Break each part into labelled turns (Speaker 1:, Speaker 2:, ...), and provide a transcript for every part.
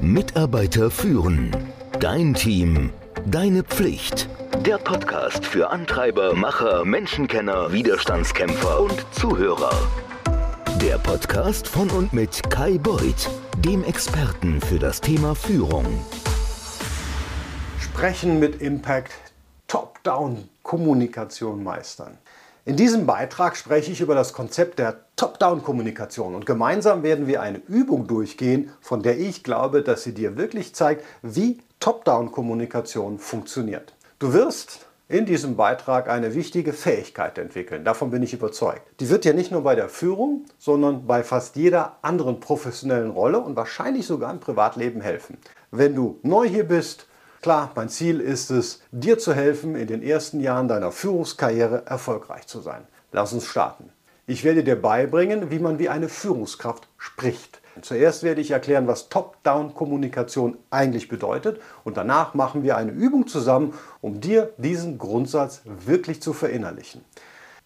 Speaker 1: Mitarbeiter führen. Dein Team. Deine Pflicht. Der Podcast für Antreiber, Macher, Menschenkenner, Widerstandskämpfer und Zuhörer. Der Podcast von und mit Kai Beuth, dem Experten für das Thema Führung.
Speaker 2: Sprechen mit Impact, Top-Down-Kommunikation meistern. In diesem Beitrag spreche ich über das Konzept der Top-Down-Kommunikation und gemeinsam werden wir eine Übung durchgehen, von der ich glaube, dass sie dir wirklich zeigt, wie Top-Down-Kommunikation funktioniert. Du wirst in diesem Beitrag eine wichtige Fähigkeit entwickeln. Davon bin ich überzeugt. Die wird dir nicht nur bei der Führung, sondern bei fast jeder anderen professionellen Rolle und wahrscheinlich sogar im Privatleben helfen. Wenn du neu hier bist, Klar, mein Ziel ist es, dir zu helfen, in den ersten Jahren deiner Führungskarriere erfolgreich zu sein. Lass uns starten. Ich werde dir beibringen, wie man wie eine Führungskraft spricht. Zuerst werde ich erklären, was Top-Down-Kommunikation eigentlich bedeutet und danach machen wir eine Übung zusammen, um dir diesen Grundsatz wirklich zu verinnerlichen.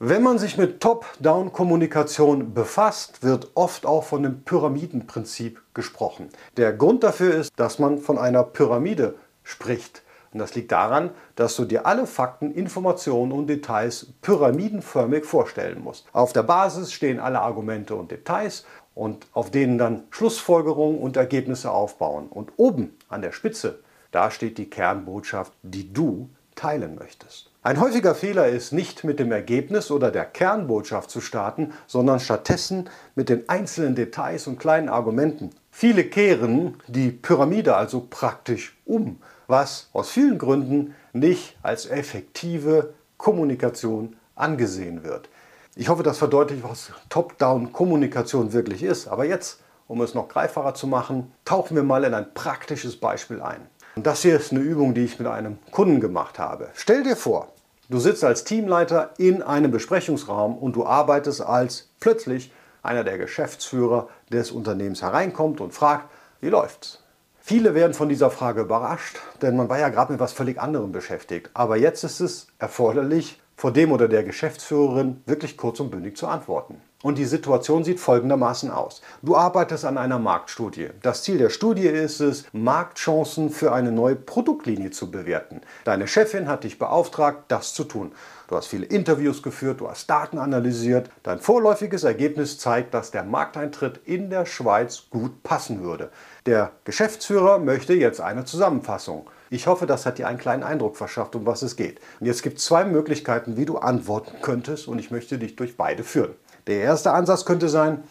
Speaker 2: Wenn man sich mit Top-Down-Kommunikation befasst, wird oft auch von dem Pyramidenprinzip gesprochen. Der Grund dafür ist, dass man von einer Pyramide spricht. Und das liegt daran, dass du dir alle Fakten, Informationen und Details pyramidenförmig vorstellen musst. Auf der Basis stehen alle Argumente und Details und auf denen dann Schlussfolgerungen und Ergebnisse aufbauen. Und oben an der Spitze, da steht die Kernbotschaft, die du teilen möchtest. Ein häufiger Fehler ist nicht mit dem Ergebnis oder der Kernbotschaft zu starten, sondern stattdessen mit den einzelnen Details und kleinen Argumenten. Viele kehren die Pyramide also praktisch um was aus vielen Gründen nicht als effektive Kommunikation angesehen wird. Ich hoffe, das verdeutlicht, was Top-Down-Kommunikation wirklich ist. Aber jetzt, um es noch greifbarer zu machen, tauchen wir mal in ein praktisches Beispiel ein. Und das hier ist eine Übung, die ich mit einem Kunden gemacht habe. Stell dir vor, du sitzt als Teamleiter in einem Besprechungsraum und du arbeitest als plötzlich einer der Geschäftsführer des Unternehmens hereinkommt und fragt, wie läuft's? Viele werden von dieser Frage überrascht, denn man war ja gerade mit etwas völlig anderem beschäftigt. Aber jetzt ist es erforderlich, vor dem oder der Geschäftsführerin wirklich kurz und bündig zu antworten. Und die Situation sieht folgendermaßen aus. Du arbeitest an einer Marktstudie. Das Ziel der Studie ist es, Marktchancen für eine neue Produktlinie zu bewerten. Deine Chefin hat dich beauftragt, das zu tun. Du hast viele Interviews geführt, du hast Daten analysiert. Dein vorläufiges Ergebnis zeigt, dass der Markteintritt in der Schweiz gut passen würde. Der Geschäftsführer möchte jetzt eine Zusammenfassung. Ich hoffe, das hat dir einen kleinen Eindruck verschafft, um was es geht. Und jetzt gibt es zwei Möglichkeiten, wie du antworten könntest und ich möchte dich durch beide führen. Der erste Ansatz könnte sein,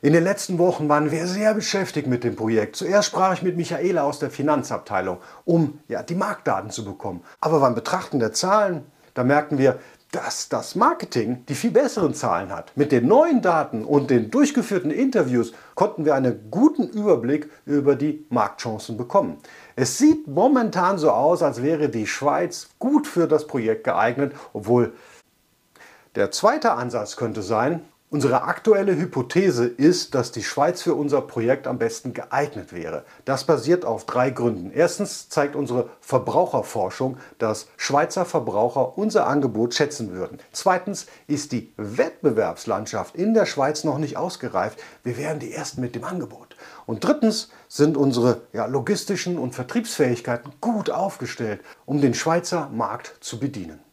Speaker 2: in den letzten Wochen waren wir sehr beschäftigt mit dem Projekt. Zuerst sprach ich mit Michaela aus der Finanzabteilung, um ja, die Marktdaten zu bekommen. Aber beim Betrachten der Zahlen, da merkten wir, dass das Marketing die viel besseren Zahlen hat. Mit den neuen Daten und den durchgeführten Interviews konnten wir einen guten Überblick über die Marktchancen bekommen. Es sieht momentan so aus, als wäre die Schweiz gut für das Projekt geeignet, obwohl der zweite Ansatz könnte sein, Unsere aktuelle Hypothese ist, dass die Schweiz für unser Projekt am besten geeignet wäre. Das basiert auf drei Gründen. Erstens zeigt unsere Verbraucherforschung, dass Schweizer Verbraucher unser Angebot schätzen würden. Zweitens ist die Wettbewerbslandschaft in der Schweiz noch nicht ausgereift. Wir wären die Ersten mit dem Angebot. Und drittens sind unsere ja, logistischen und Vertriebsfähigkeiten gut aufgestellt, um den Schweizer Markt zu bedienen.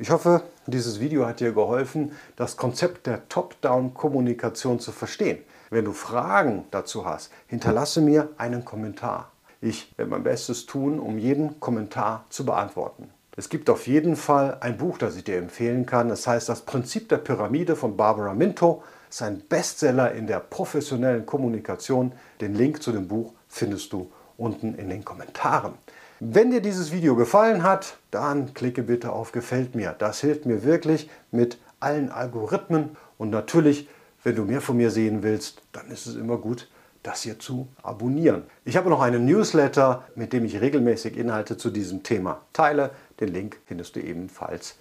Speaker 2: Ich hoffe, dieses Video hat dir geholfen, das Konzept der Top-Down-Kommunikation zu verstehen. Wenn du Fragen dazu hast, hinterlasse mir einen Kommentar. Ich werde mein Bestes tun, um jeden Kommentar zu beantworten. Es gibt auf jeden Fall ein Buch, das ich dir empfehlen kann. Es heißt Das Prinzip der Pyramide von Barbara Minto. Es ist ein Bestseller in der professionellen Kommunikation. Den Link zu dem Buch findest du unten in den Kommentaren. Wenn dir dieses Video gefallen hat, dann klicke bitte auf Gefällt mir. Das hilft mir wirklich mit allen Algorithmen. Und natürlich, wenn du mehr von mir sehen willst, dann ist es immer gut, das hier zu abonnieren. Ich habe noch einen Newsletter, mit dem ich regelmäßig Inhalte zu diesem Thema teile. Den Link findest du ebenfalls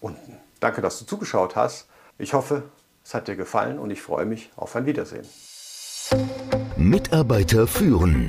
Speaker 2: unten. Danke, dass du zugeschaut hast. Ich hoffe, es hat dir gefallen und ich freue mich auf ein Wiedersehen.
Speaker 1: Mitarbeiter führen.